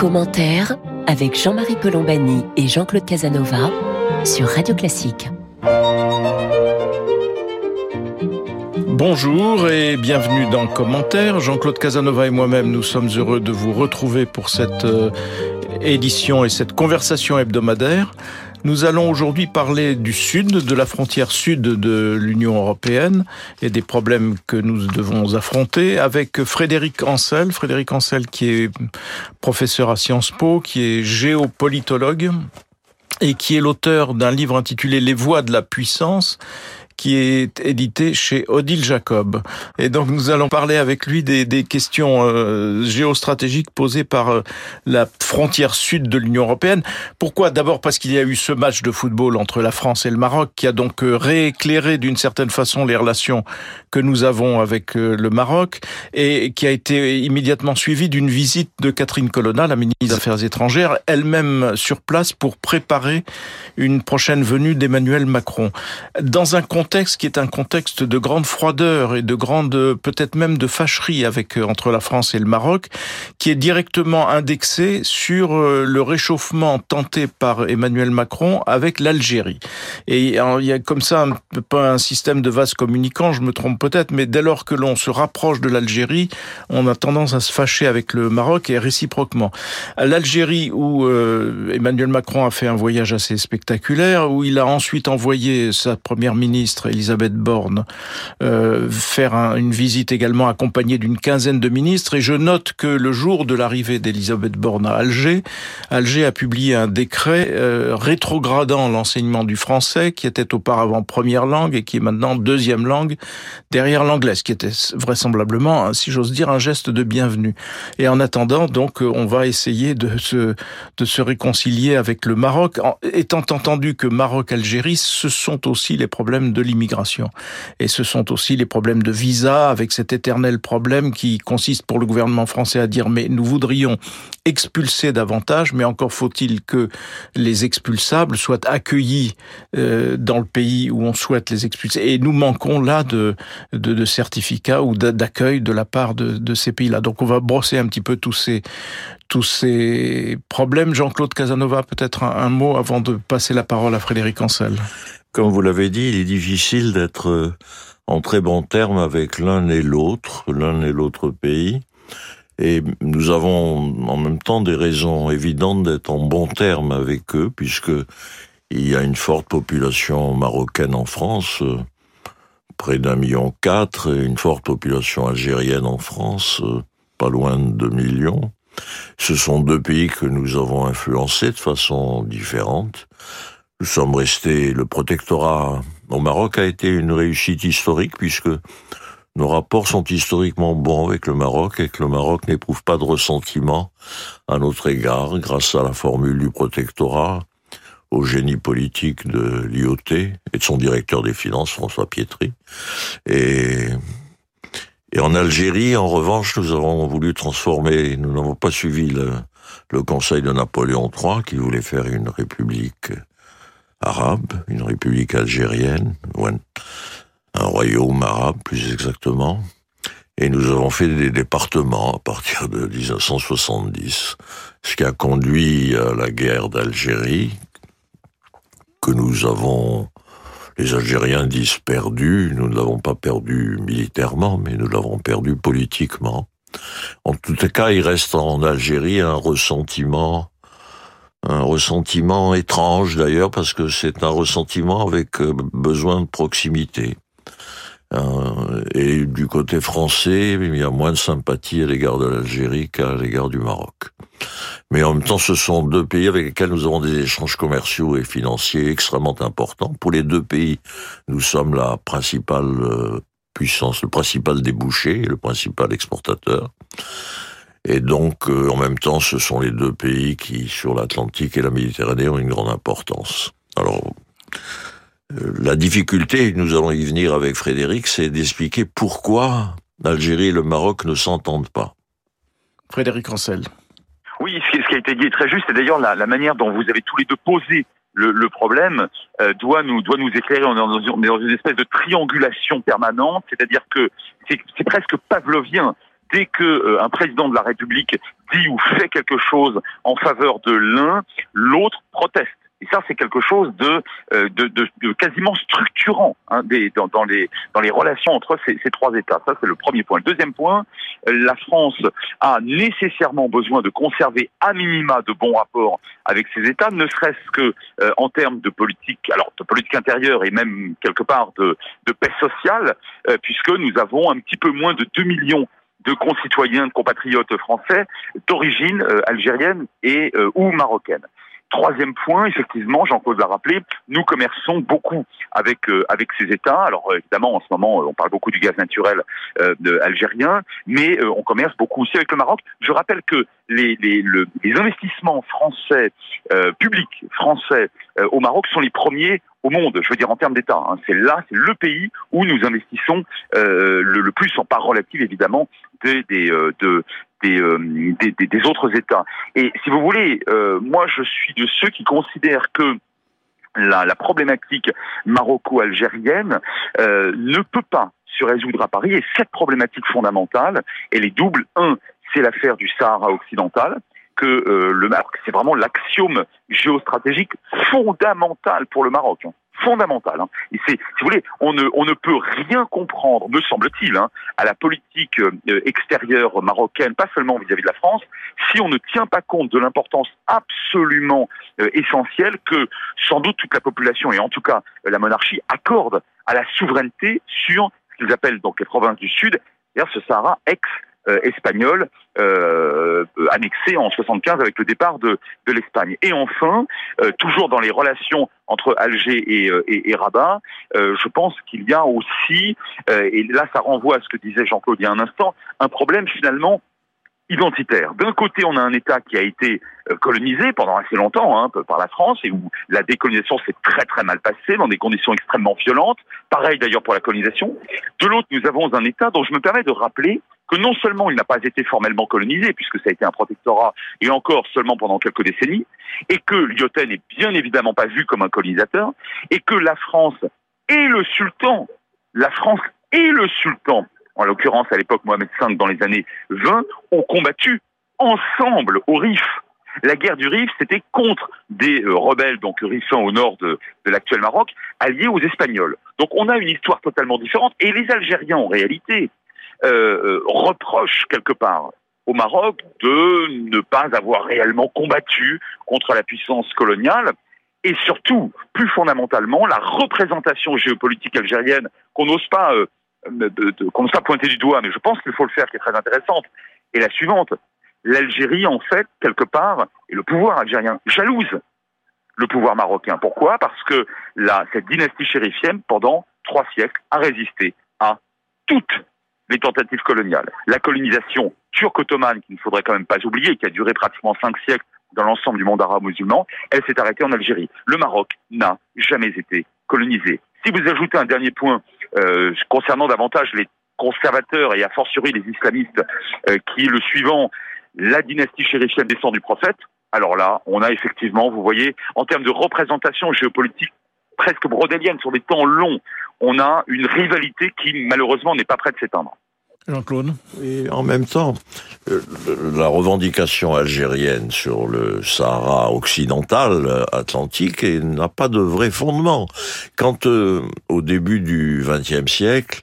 Commentaire avec Jean-Marie Colombani et Jean-Claude Casanova sur Radio Classique. Bonjour et bienvenue dans Commentaire. Jean-Claude Casanova et moi-même, nous sommes heureux de vous retrouver pour cette euh, édition et cette conversation hebdomadaire. Nous allons aujourd'hui parler du sud, de la frontière sud de l'Union européenne et des problèmes que nous devons affronter avec Frédéric Ancel. Frédéric Ancel qui est professeur à Sciences Po, qui est géopolitologue et qui est l'auteur d'un livre intitulé Les voies de la puissance qui est édité chez Odile Jacob. Et donc nous allons parler avec lui des, questions euh, géostratégiques posées par euh, la frontière sud de l'Union européenne. Pourquoi? D'abord parce qu'il y a eu ce match de football entre la France et le Maroc qui a donc euh, rééclairé d'une certaine façon les relations que nous avons avec le Maroc et qui a été immédiatement suivi d'une visite de Catherine Colonna, la ministre des Affaires étrangères, elle-même sur place pour préparer une prochaine venue d'Emmanuel Macron. Dans un contexte qui est un contexte de grande froideur et de grande, peut-être même de fâcherie avec euh, entre la France et le Maroc, qui est directement indexé sur euh, le réchauffement tenté par Emmanuel Macron avec l'Algérie. Et il y a comme ça un, pas un système de vase communicant, je me trompe peut-être, mais dès lors que l'on se rapproche de l'Algérie, on a tendance à se fâcher avec le Maroc et réciproquement. L'Algérie où euh, Emmanuel Macron a fait un voyage assez spectaculaire, où il a ensuite envoyé sa première ministre Elisabeth Borne euh, faire une visite également accompagnée d'une quinzaine de ministres. Et je note que le jour de l'arrivée d'Elisabeth Borne à Alger, Alger a publié un décret euh, rétrogradant l'enseignement du français, qui était auparavant première langue et qui est maintenant deuxième langue derrière l'anglais, ce qui était vraisemblablement, si j'ose dire, un geste de bienvenue. Et en attendant, donc, on va essayer de se, de se réconcilier avec le Maroc, étant entendu que Maroc-Algérie, ce sont aussi les problèmes de l'immigration. Et ce sont aussi les problèmes de visa, avec cet éternel problème qui consiste pour le gouvernement français à dire mais nous voudrions expulser davantage, mais encore faut-il que les expulsables soient accueillis euh, dans le pays où on souhaite les expulser. Et nous manquons là de, de, certificats ou d'accueil de la part de, de ces pays-là. Donc on va brosser un petit peu tous ces, tous ces problèmes. Jean-Claude Casanova, peut-être un, un, mot avant de passer la parole à Frédéric Ancel. Comme vous l'avez dit, il est difficile d'être euh, en très bon terme avec l'un et l'autre, l'un et l'autre pays. Et nous avons en même temps des raisons évidentes d'être en bon terme avec eux, puisque il y a une forte population marocaine en France, euh, près d'un million quatre, et une forte population algérienne en France, euh, pas loin de deux millions. Ce sont deux pays que nous avons influencés de façon différente. Nous sommes restés, le protectorat au Maroc a été une réussite historique puisque nos rapports sont historiquement bons avec le Maroc et que le Maroc n'éprouve pas de ressentiment à notre égard grâce à la formule du protectorat, au génie politique de l'IOT et de son directeur des finances, François Pietri. Et, et en Algérie, en revanche, nous avons voulu transformer, nous n'avons pas suivi le, le conseil de Napoléon III qui voulait faire une république arabe, une république algérienne, un, royaume arabe plus exactement. Et nous avons fait des départements à partir de 1970, ce qui a conduit à la guerre d'Algérie, que nous avons, les Algériens disent perdu, nous ne l'avons pas perdu militairement, mais nous l'avons perdu politiquement. En tout cas, il reste en Algérie un ressentiment un ressentiment étrange d'ailleurs parce que c'est un ressentiment avec euh, besoin de proximité. Euh, et du côté français, il y a moins de sympathie à l'égard de l'Algérie qu'à l'égard du Maroc. Mais en même temps, ce sont deux pays avec lesquels nous avons des échanges commerciaux et financiers extrêmement importants. Pour les deux pays, nous sommes la principale euh, puissance, le principal débouché, le principal exportateur. Et donc, euh, en même temps, ce sont les deux pays qui, sur l'Atlantique et la Méditerranée, ont une grande importance. Alors, euh, la difficulté, nous allons y venir avec Frédéric, c'est d'expliquer pourquoi l'Algérie et le Maroc ne s'entendent pas. Frédéric Ancel. Oui, ce qui a été dit est très juste, et d'ailleurs la, la, manière dont vous avez tous les deux posé le, le problème euh, doit nous doit nous éclairer. On est dans, on est dans une espèce de triangulation permanente, c'est-à-dire que c'est presque pavlovien dès que un président de la République dit ou fait quelque chose en faveur de l'un, l'autre proteste. Et ça, c'est quelque chose de, euh, de, de, de, quasiment structurant hein, des, dans, dans, les, dans les relations entre ces, ces trois États. Ça, c'est le premier point. Le deuxième point, euh, la France a nécessairement besoin de conserver à minima de bons rapports avec ces États, ne serait-ce que euh, en termes de politique, alors de politique intérieure et même quelque part de, de paix sociale, puisque nous avons un petit peu moins de 2 millions de concitoyens, de compatriotes français d'origine algérienne et ou marocaine. Troisième point, effectivement, Jean-Claude l'a rappelé, nous commerçons beaucoup avec euh, avec ces États. Alors euh, évidemment, en ce moment, on parle beaucoup du gaz naturel euh, algérien, mais on commerce beaucoup aussi avec le Maroc. Je rappelle que les les, les investissements français publics français au Maroc sont les premiers au monde, je veux dire en termes d'État. Hein. C'est là, c'est le pays où nous investissons le, le, plus en part relative évidemment des, des, de, euh, des, des, des, autres États. Et si vous voulez, euh, moi je suis de ceux qui considèrent que la, la problématique maroco-algérienne euh, ne peut pas se résoudre à Paris. Et cette problématique fondamentale, elle est double. Un, c'est l'affaire du Sahara occidental que euh, le Maroc, c'est vraiment l'axiome géostratégique fondamental pour le Maroc. Hein fondamental. Hein. Et c'est, si vous voulez, on ne, on ne peut rien comprendre, me semble-t-il, hein, à la politique euh, extérieure marocaine, pas seulement vis-à-vis de la France, si on ne tient pas compte de l'importance absolument euh, essentielle que sans doute toute la population et en tout cas la monarchie accorde à la souveraineté sur ce qu'ils appellent donc les provinces du Sud, c'est-à-dire ce Sahara ex euh, espagnol euh, annexé en 75 avec le départ de, de l'Espagne. Et enfin, euh, toujours dans les relations entre Alger et, et, et Rabat, je pense qu'il y a aussi, et là ça renvoie à ce que disait Jean-Claude il y a un instant, un problème finalement identitaire. D'un côté, on a un État qui a été colonisé pendant assez longtemps hein, par la France et où la décolonisation s'est très très mal passée dans des conditions extrêmement violentes. Pareil d'ailleurs pour la colonisation. De l'autre, nous avons un État dont je me permets de rappeler que non seulement il n'a pas été formellement colonisé, puisque ça a été un protectorat, et encore seulement pendant quelques décennies, et que Lyoten n'est bien évidemment pas vu comme un colonisateur, et que la France et le sultan, la France et le sultan, en l'occurrence à l'époque Mohamed V dans les années 20, ont combattu ensemble au Rif. La guerre du Rif, c'était contre des euh, rebelles, donc rifins au nord de, de l'actuel Maroc, alliés aux Espagnols. Donc on a une histoire totalement différente. Et les Algériens, en réalité, euh, reproche quelque part au Maroc de ne pas avoir réellement combattu contre la puissance coloniale et surtout, plus fondamentalement, la représentation géopolitique algérienne qu'on n'ose pas, euh, qu'on n'ose pas pointer du doigt, mais je pense qu'il faut le faire, qui est très intéressante, est la suivante. L'Algérie, en fait, quelque part, et le pouvoir algérien jalouse le pouvoir marocain. Pourquoi? Parce que cette dynastie chérifienne, pendant trois siècles, a résisté à toutes les tentatives coloniales. La colonisation turco-ottomane, qu'il ne faudrait quand même pas oublier, qui a duré pratiquement cinq siècles dans l'ensemble du monde arabe musulman, elle s'est arrêtée en Algérie. Le Maroc n'a jamais été colonisé. Si vous ajoutez un dernier point euh, concernant davantage les conservateurs et a fortiori les islamistes, euh, qui le suivant, la dynastie chérifienne descend du prophète, alors là, on a effectivement, vous voyez, en termes de représentation géopolitique presque brodélienne sur des temps longs, on a une rivalité qui malheureusement n'est pas prête de s'éteindre. Jean-Claude Et en même temps, euh, la revendication algérienne sur le Sahara occidental euh, atlantique n'a pas de vrai fondement. Quand euh, au début du XXe siècle,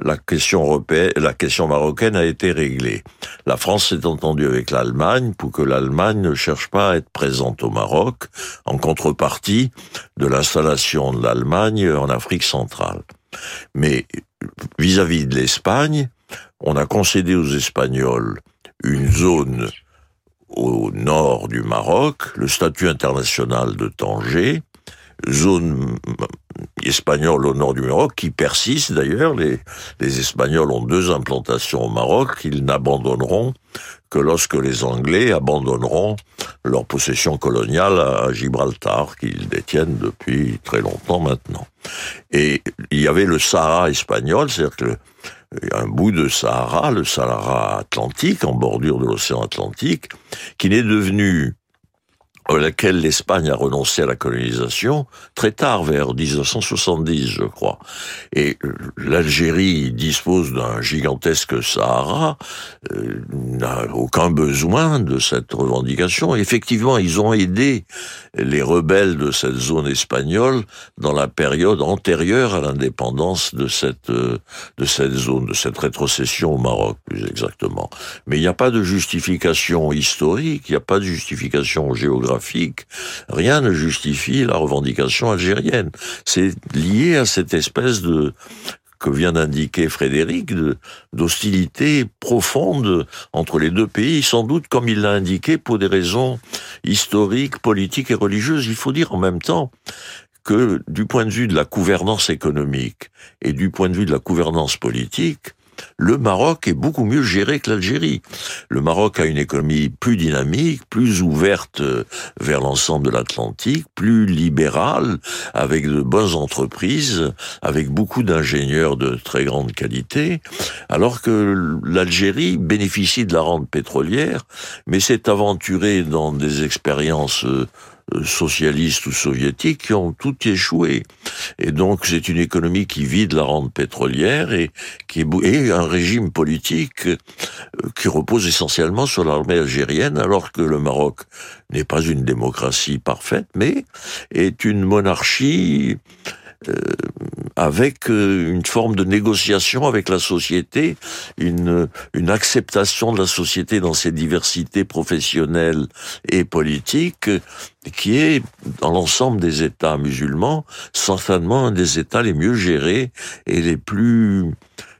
la question européenne, la question marocaine a été réglée. La France s'est entendue avec l'Allemagne pour que l'Allemagne ne cherche pas à être présente au Maroc en contrepartie de l'installation de l'Allemagne en Afrique centrale. Mais vis-à-vis de l'Espagne, on a concédé aux Espagnols une zone au nord du Maroc, le statut international de Tanger, zone espagnole au nord du Maroc, qui persiste d'ailleurs. Les, Espagnols ont deux implantations au Maroc qu'ils n'abandonneront que lorsque les Anglais abandonneront leur possession coloniale à Gibraltar, qu'ils détiennent depuis très longtemps maintenant. Et il y avait le Sahara espagnol, c'est-à-dire que un bout de Sahara, le Sahara atlantique, en bordure de l'océan Atlantique, qui n'est devenu à laquelle l'Espagne a renoncé à la colonisation très tard, vers 1970, je crois. Et euh, l'Algérie dispose d'un gigantesque Sahara, euh, n'a aucun besoin de cette revendication. Effectivement, ils ont aidé les rebelles de cette zone espagnole dans la période antérieure à l'indépendance de cette euh, de cette zone, de cette rétrocession au Maroc, plus exactement. Mais il n'y a pas de justification historique, il n'y a pas de justification géographique rien ne justifie la revendication algérienne. C'est lié à cette espèce de que vient d'indiquer Frédéric, d'hostilité profonde entre les deux pays, sans doute comme il l'a indiqué pour des raisons historiques, politiques et religieuses. Il faut dire en même temps que du point de vue de la gouvernance économique et du point de vue de la gouvernance politique, le Maroc est beaucoup mieux géré que l'Algérie. Le Maroc a une économie plus dynamique, plus ouverte euh, vers l'ensemble de l'Atlantique, plus libérale, avec de bonnes entreprises, avec beaucoup d'ingénieurs de très grande qualité, alors que l'Algérie bénéficie de la rente pétrolière, mais s'est aventurée dans des expériences euh, socialistes ou soviétiques qui ont tout échoué. Et donc c'est une économie qui vide la rente pétrolière et qui est un régime politique euh, qui repose essentiellement sur l'armée algérienne, alors que le Maroc n'est pas une démocratie parfaite, mais est une monarchie euh, avec euh, une forme de négociation avec la société, une, une acceptation de la société dans ses diversités professionnelles et politiques, qui est, dans l'ensemble des États musulmans, certainement un des États les mieux gérés et les plus,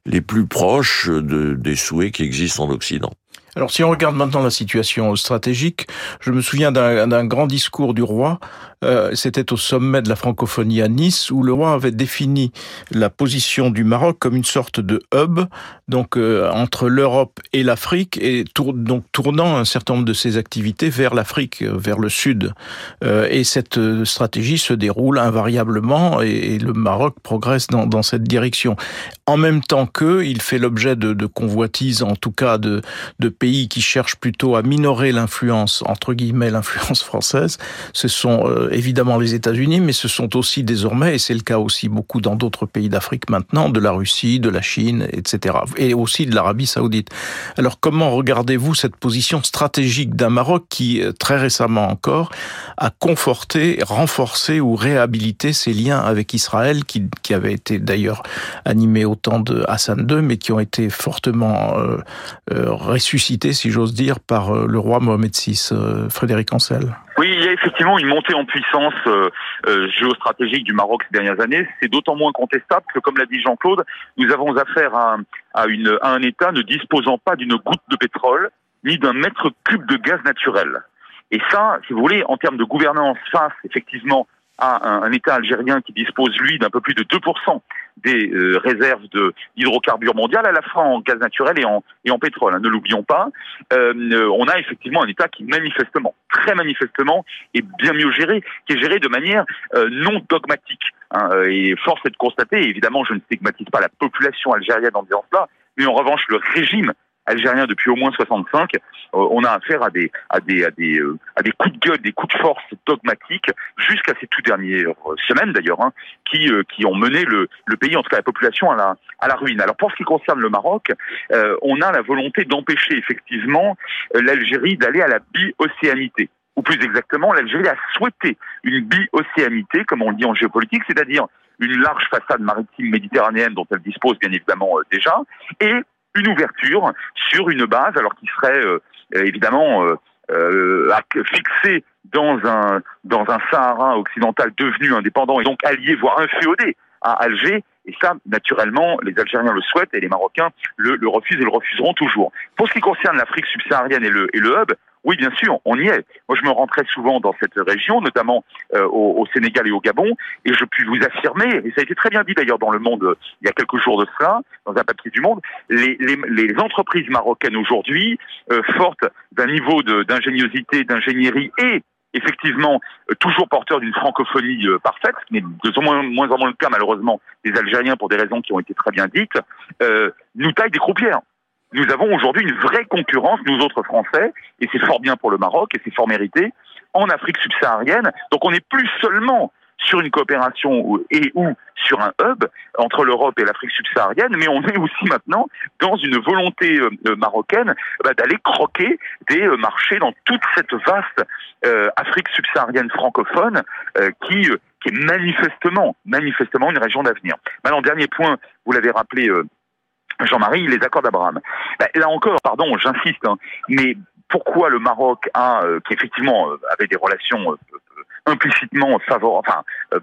les plus proches de, des souhaits qui existent en Occident. Alors si on regarde maintenant la situation stratégique, je me souviens d'un grand discours du roi euh, c'était au sommet de la francophonie à Nice, où le roi avait défini la position du Maroc comme une sorte de hub, donc euh, entre l'Europe et l'Afrique, et donc tournant un certain nombre de ses activités vers l'Afrique, euh, vers le sud. et cette stratégie se déroule invariablement, et, le Maroc progresse dans, cette direction. En même temps que il fait l'objet de, de convoitises, en tout cas de, de pays qui cherchent plutôt à minorer l'influence, entre guillemets, l'influence française. Ce sont évidemment les États-Unis, mais ce sont aussi désormais, et c'est le cas aussi beaucoup dans d'autres pays d'Afrique maintenant, de la Russie, de la Chine, etc. Et aussi de l'Arabie saoudite. Alors comment regardez-vous cette position stratégique d'un Maroc qui, euh, très récemment encore, a conforté, renforcé ou réhabilité ses liens avec Israël, qui, qui avaient été d'ailleurs animés au temps de Hassan II, mais qui ont été fortement euh, euh, ressuscités, si j'ose dire, par le roi Mohamed VI, Frédéric Ancel? Oui, il y a effectivement une montée en puissance euh, euh, géostratégique du Maroc ces dernières années. C'est d'autant moins contestable que, comme l'a dit Jean-Claude, nous avons affaire à, un État ne disposant pas d'une goutte de pétrole ni d'un mètre cube de gaz naturel. Et ça, si vous voulez, en termes de gouvernance face effectivement à un, un État algérien qui dispose, lui, d'un peu plus de 2% des euh, réserves d'hydrocarbures mondiales, à la fois en gaz naturel et en, et en pétrole. Hein, ne l'oublions pas. Euh, on a effectivement un État qui manifestement, très manifestement, est bien mieux géré, qui est géré de manière euh, non dogmatique. Hein, et force est de constater, évidemment, je ne stigmatise pas la population algérienne en disant cela, mais en revanche, le régime algérien depuis au moins 65, euh, on a affaire à des à des à des euh, à des coups de gueule, des coups de force dogmatiques jusqu'à ces tout dernières euh, semaines d'ailleurs, hein, qui qui ont mené le le pays, en tout cas la population, à la à la ruine. Alors pour ce qui concerne le Maroc, on a la volonté d'empêcher effectivement l'Algérie d'aller à la bi-océanité ou plus exactement, l'Algérie a souhaité une bi-océanité, comme on le dit en géopolitique, c'est-à-dire une large façade maritime méditerranéenne dont elle dispose bien évidemment déjà, et une ouverture sur une base, alors qui serait euh, évidemment euh, euh, fixée dans un dans un Sahara occidental devenu indépendant et donc allié, voire inféodé à Alger. Et ça, naturellement, les Algériens le souhaitent et les Marocains le, le refusent et le refuseront toujours. Pour ce qui concerne l'Afrique subsaharienne et le, et le hub, oui, bien sûr, on y est. Moi, je me rends très souvent dans cette région, notamment euh, au, Sénégal et au Gabon, et je puis vous affirmer, et ça a été très bien dit d'ailleurs dans Le Monde euh, il y a quelques jours de cela, dans un papier du Monde, les, entreprises marocaines aujourd'hui, euh, fortes d'un niveau d'ingéniosité, d'ingénierie et effectivement toujours porteurs d'une francophonie parfaite, mais de moins, moins en moins le cas malheureusement des Algériens pour des raisons qui ont été très bien dites, nous taillent des croupières nous avons aujourd'hui une vraie concurrence, nous autres Français, et c'est fort bien pour le Maroc, et c'est fort mérité, en Afrique subsaharienne. Donc on n'est plus seulement sur une coopération et ou sur un hub entre l'Europe et l'Afrique subsaharienne, mais on est aussi maintenant dans une volonté euh, euh, marocaine bah, d'aller croquer des euh, marchés dans toute cette vaste Afrique subsaharienne francophone qui qui est manifestement, manifestement une région d'avenir. Maintenant, dernier point, vous l'avez rappelé, Jean-Marie, les accords d'Abraham. Bah, là encore, pardon, j'insiste, hein, mais pourquoi le Maroc a, qui effectivement avait des relations implicitement favorable, enfin,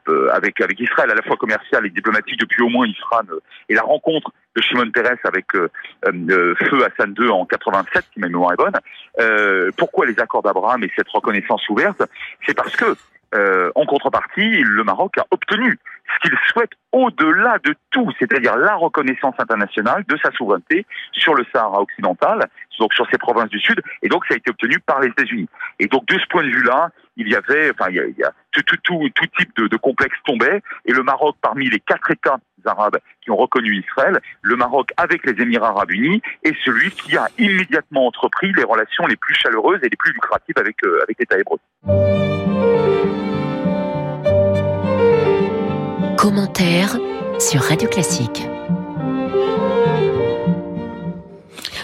euh, avec avec Israël à la fois commercial et diplomatique depuis au moins Israël et la rencontre de Shimon Peres avec euh, euh, Feu Hassan II en 87, si ma mémoire est bonne. pourquoi les accords d'Abraham et cette reconnaissance ouverte? C'est parce que en contrepartie, le Maroc a obtenu ce qu'il souhaite au-delà de tout, c'est-à-dire la reconnaissance internationale de sa souveraineté sur le Sahara occidental, donc sur ces provinces du Sud, et donc ça a été obtenu par les États-Unis. Et donc de ce point de vue-là, il y avait, enfin, il y a, tout, tout, tout, tout, type de, de complexe tombait, et le Maroc, parmi les quatre États arabes qui ont reconnu Israël, le Maroc avec les Émirats arabes unis est celui qui a immédiatement entrepris les relations les plus chaleureuses et les plus lucratives avec, euh, avec l'État hébreu. Commentaire sur Radio Classique.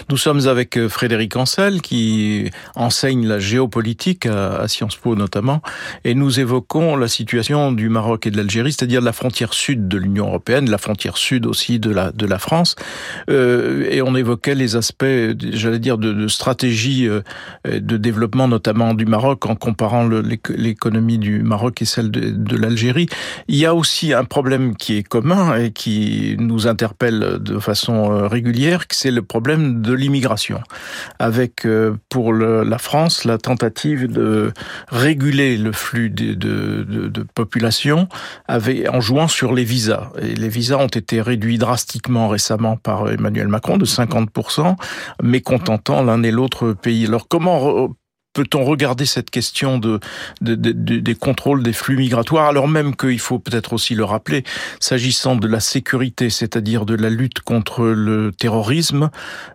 Nous sommes avec euh, Frédéric Ancel qui enseigne la géopolitique à, Sciences Po notamment et nous évoquons la situation du Maroc et de l'Algérie, c'est-à-dire la frontière sud de l'Union européenne, la frontière sud aussi de la de la France euh, et on évoquait les aspects, j'allais dire, de, de, stratégie euh, de développement notamment du Maroc en comparant l'économie du Maroc et celle de, de l'Algérie. Il y a aussi un problème qui est commun et qui nous interpelle de façon euh, régulière, c'est le problème de l'immigration, avec euh, pour la France la tentative de réguler le flux de, population avec, en jouant sur les visas. Et les visas ont été réduits drastiquement récemment par Emmanuel Macron de 50%, mécontentant l'un et l'autre pays. Alors comment peut-on regarder cette question de, des contrôles des flux migratoires, alors même qu'il faut peut-être aussi le rappeler, s'agissant de la sécurité, c'est-à-dire de la lutte contre le terrorisme,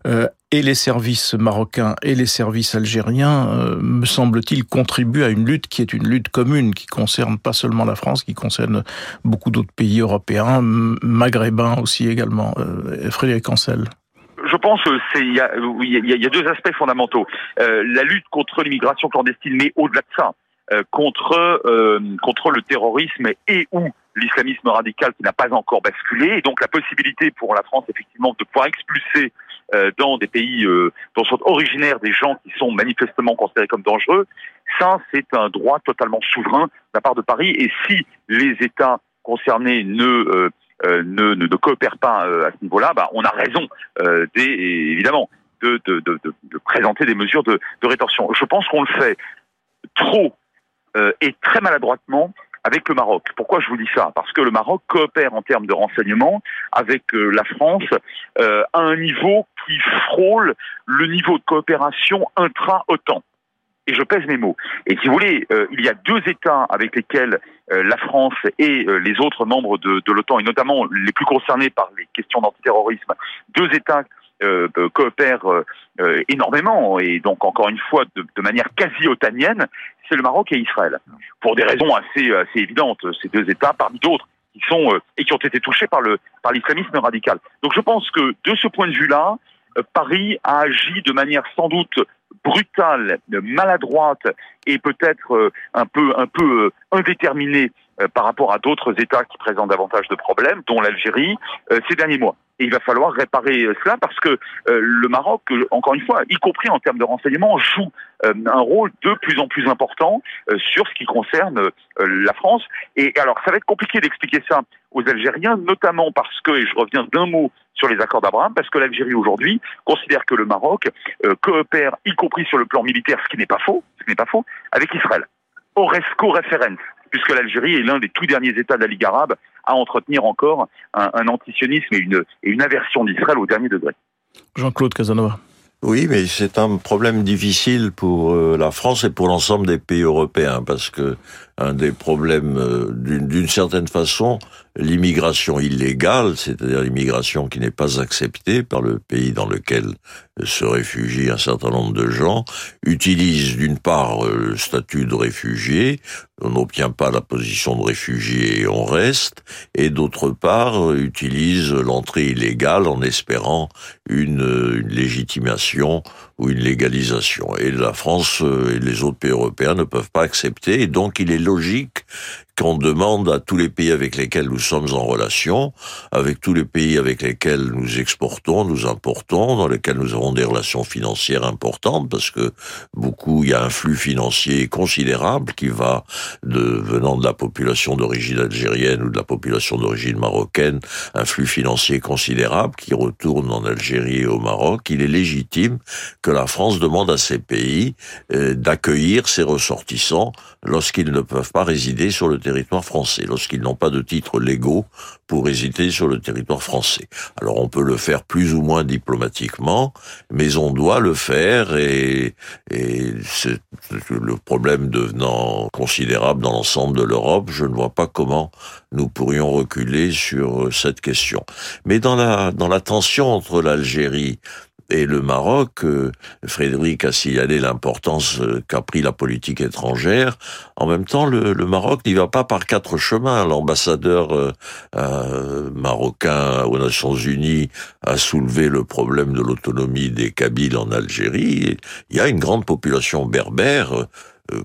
euh, et les services marocains et les services algériens, euh, me semble-t-il, contribuent à une lutte qui est une lutte commune, qui concerne pas seulement la France, qui concerne beaucoup d'autres pays européens, maghrébins aussi également. Euh, Frédéric Ancel je pense qu'il y, y, a deux aspects fondamentaux. Euh, la lutte contre l'immigration clandestine, mais au-delà de ça, euh, contre euh, contre le terrorisme et ou l'islamisme radical qui n'a pas encore basculé, et donc la possibilité pour la France effectivement de pouvoir expulser dans des pays dont sont originaires des gens qui sont manifestement considérés comme dangereux, ça c'est un droit totalement souverain de la part de Paris. Et si les États concernés ne euh, ne, ne, ne, coopèrent pas euh, à ce niveau-là, bah, on a raison, euh, des, évidemment, de, de, de, de, présenter des mesures de, rétorsion. Je pense qu'on le fait trop et très maladroitement avec le Maroc. Pourquoi je vous dis ça? Parce que le Maroc coopère en termes de renseignement avec la France à un niveau qui frôle le niveau de coopération intra-OTAN je pèse mes mots. Et si vous voulez, euh, il y a deux États avec lesquels euh, la France et euh, les autres membres de, l'OTAN, et notamment les plus concernés par les questions d'antiterrorisme, deux États coopèrent énormément, et donc encore une fois de, manière quasi otanienne, c'est le Maroc et Israël. Pour des raisons assez, assez évidentes, ces deux États, parmi d'autres, qui sont et qui ont été touchés par par l'islamisme radical. Donc je pense que de ce point de vue-là, Paris a agi de manière sans doute brutale, maladroite et peut-être euh, un peu un peu euh, indéterminée par rapport à d'autres États qui présentent davantage de problèmes, dont l'Algérie, ces derniers mois. Et il va falloir réparer cela parce que le Maroc, encore une fois, y compris en termes de renseignement, joue un rôle de plus en plus important sur ce qui concerne la France. Et alors, ça va être compliqué d'expliquer ça aux Algériens, notamment parce que, et je reviens d'un mot sur les accords d'Abraham, parce que l'Algérie aujourd'hui considère que le Maroc coopère, y compris sur le plan militaire, ce qui n'est pas faux, ce n'est pas faux, avec Israël. Oresco référence, puisque l'Algérie est l'un des tout derniers États de la Ligue arabe à entretenir encore un, antisionisme et une, et une aversion d'Israël au dernier degré. Jean-Claude Casanova. Oui, mais c'est un problème difficile pour euh, la France et pour l'ensemble des pays européens, parce que un des problèmes, euh, d'une certaine façon, l'immigration illégale, c'est-à-dire l'immigration qui n'est pas acceptée par le pays dans lequel se réfugient un certain nombre de gens, utilise d'une part le statut de réfugié, on n'obtient pas la position de réfugié et on reste, et d'autre part utilise l'entrée illégale en espérant une, une, légitimation ou une légalisation. Et la France et les autres pays européens ne peuvent pas accepter, et donc il est logique qu'on demande à tous les pays avec lesquels nous sommes en relation, avec tous les pays avec lesquels nous exportons, nous importons, dans lesquels nous avons des relations financières importantes, parce que beaucoup, il y a un flux financier considérable qui va venant de la population d'origine algérienne ou de la population d'origine marocaine, un flux financier considérable qui retourne en Algérie et au Maroc. Il est légitime que la France demande à ces pays euh, d'accueillir ses ressortissants lorsqu'ils ne peuvent pas résider sur le territoire français, lorsqu'ils n'ont pas de titres légaux pour résider sur le territoire français. Alors on peut le faire plus ou moins diplomatiquement, mais on doit le faire et, et le problème devenant considérable dans l'ensemble de l'Europe, je ne vois pas comment nous pourrions reculer sur cette question. Mais dans la, dans la tension entre l'Algérie et le Maroc, euh, Frédéric a signalé l'importance euh, qu'a pris la politique étrangère. En même temps, le, Maroc n'y va pas par quatre chemins. L'ambassadeur euh, marocain aux Nations Unies a soulevé le problème de l'autonomie des Kabyles en Algérie. Il y a une grande population berbère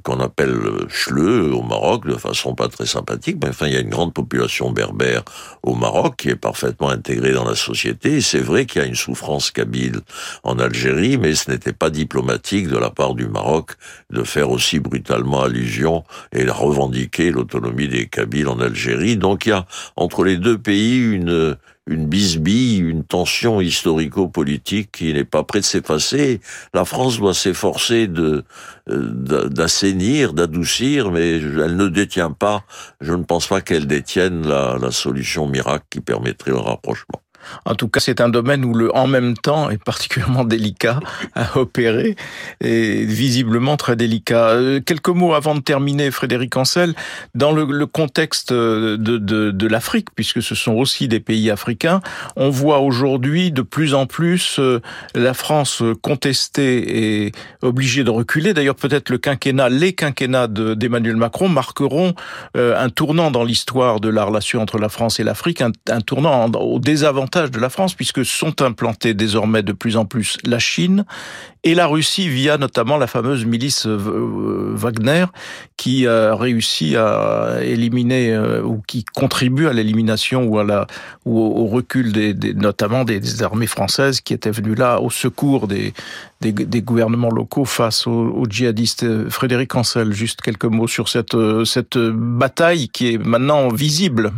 qu'on appelle Chleu au Maroc de façon pas très sympathique, mais enfin il y a une grande population berbère au Maroc qui est parfaitement intégrée dans la société. C'est vrai qu'il y a une souffrance kabyle en Algérie, mais ce n'était pas diplomatique de la part du Maroc de faire aussi brutalement allusion et de revendiquer l'autonomie des Kabyles en Algérie. Donc il y a entre les deux pays une une bisbille, une tension historico-politique qui n'est pas près de s'effacer. La France doit s'efforcer de euh, d'assainir, d'adoucir, mais elle ne détient pas, je ne pense pas qu'elle détienne la, la solution miracle qui permettrait le rapprochement. En tout cas, c'est un domaine où le en même temps est particulièrement délicat à opérer et visiblement très délicat. Euh, quelques mots avant de terminer, Frédéric Ancel, dans le, contexte de, de, de l'Afrique, puisque ce sont aussi des pays africains, on voit aujourd'hui de plus en plus euh, la France contestée et obligée de reculer. D'ailleurs, peut-être le quinquennat, les quinquennats d'Emmanuel Macron marqueront euh, un tournant dans l'histoire de la relation entre la France et l'Afrique, un tournant au désavantage de la France, puisque sont implantés désormais de plus en plus la Chine et la Russie via notamment la fameuse milice euh, Wagner qui a réussi à éliminer euh, ou qui contribue à l'élimination ou à la ou au recul des, notamment des, armées françaises qui étaient venues là au secours des des, gouvernements locaux face aux, djihadistes. Frédéric Ancel, juste quelques mots sur cette cette bataille qui est maintenant visible.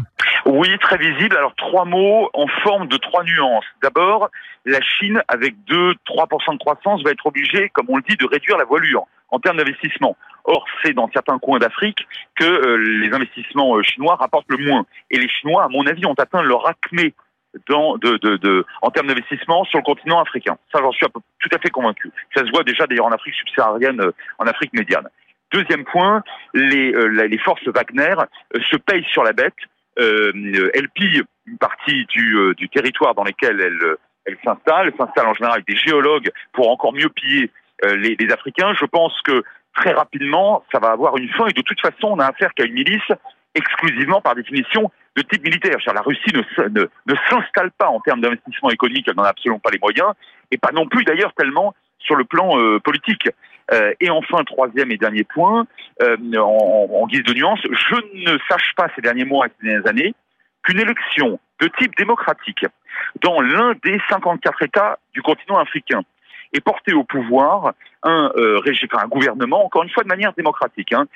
Oui, très visible. Alors trois mots en forme de trois nuances. D'abord, la Chine, avec 2-3% de croissance, va être obligée, comme on le dit, de réduire la voilure en termes d'investissement. Or, c'est dans certains coins d'Afrique que euh, les investissements euh, chinois rapportent le moins. Et les Chinois, à mon avis, ont atteint leur acmé en termes d'investissement sur le continent africain. Ça, j'en suis tout à fait convaincu. Ça se voit déjà d'ailleurs en Afrique subsaharienne, euh, en Afrique médiane. Deuxième point, les, forces Wagner se payent sur la bête euh, elle pille une partie du, du territoire dans lequel elle, elle s'installe. Elle s'installe en général avec des géologues pour encore mieux piller euh, les, Africains. Je pense que très rapidement, ça va avoir une fin et de toute façon, on a affaire qu'à une milice exclusivement par définition de type militaire. La Russie ne, ne, s'installe pas en termes d'investissement économique, elle n'en a absolument pas les moyens, et pas non plus d'ailleurs tellement sur le plan euh, politique. Euh, et enfin, troisième et dernier point, en, guise de nuance, je ne sache pas ces derniers mois et ces dernières années qu'une élection de type démocratique dans l'un des 54 États du continent africain est porté au pouvoir un, euh, un gouvernement, encore une fois de manière démocratique, hein,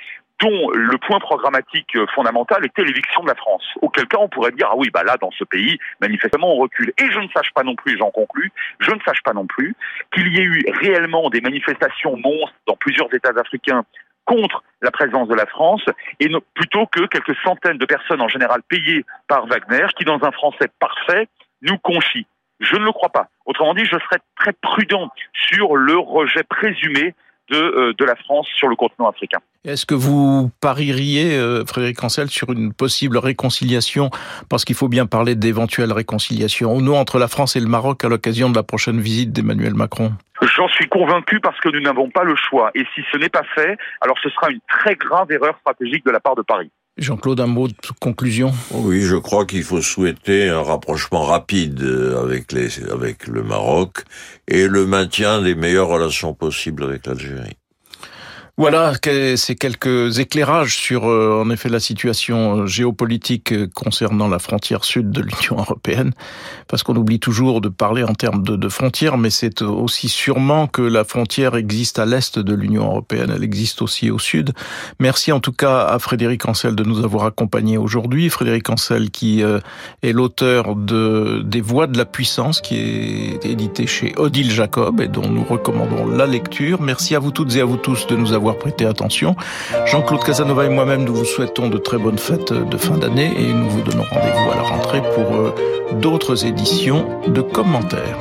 dont le point programmatique fondamental était l'éviction de la France. Auquel cas, on pourrait dire, ah oui, bah là, dans ce pays, manifestement, on recule. Et je ne sache pas non plus, j'en conclus, je ne sache pas non plus qu'il y ait eu réellement des manifestations monstres dans plusieurs États africains contre la présence de la France, et plutôt que quelques centaines de personnes en général payées par Wagner, qui dans un français parfait, nous conchient. Je ne le crois pas. Autrement dit, je serais très prudent sur le rejet présumé de, de la France sur le continent africain. Est-ce que vous parieriez, Frédéric Ancel, sur une possible réconciliation, parce qu'il faut bien parler d'éventuelles réconciliations, ou non entre la France et le Maroc à l'occasion de la prochaine visite d'Emmanuel Macron J'en suis convaincu parce que nous n'avons pas le choix. Et si ce n'est pas fait, alors ce sera une très grave erreur stratégique de la part de Paris. Jean-Claude, un mot de conclusion? Oui, je crois qu'il faut souhaiter un rapprochement rapide avec, les, avec le Maroc et le maintien des meilleures relations possibles avec l'Algérie. Voilà, ces quelques éclairages sur, euh, en effet, la situation euh, géopolitique euh, concernant la frontière sud de l'Union européenne, parce qu'on oublie toujours de parler en termes de, de frontières, mais c'est aussi sûrement que la frontière existe à l'est de l'Union européenne, elle existe aussi au sud. Merci en tout cas à Frédéric Ancel de nous avoir accompagnés aujourd'hui. Frédéric Ancel qui est l'auteur de des Voix de la puissance, qui est édité chez Odile Jacob et dont nous recommandons la lecture. Merci à vous toutes et à vous tous de nous avoir avoir prêté attention. Jean-Claude Casanova et moi-même, nous vous souhaitons de très bonnes fêtes de fin d'année et nous vous donnons rendez-vous à la rentrée pour euh, d'autres éditions de commentaires.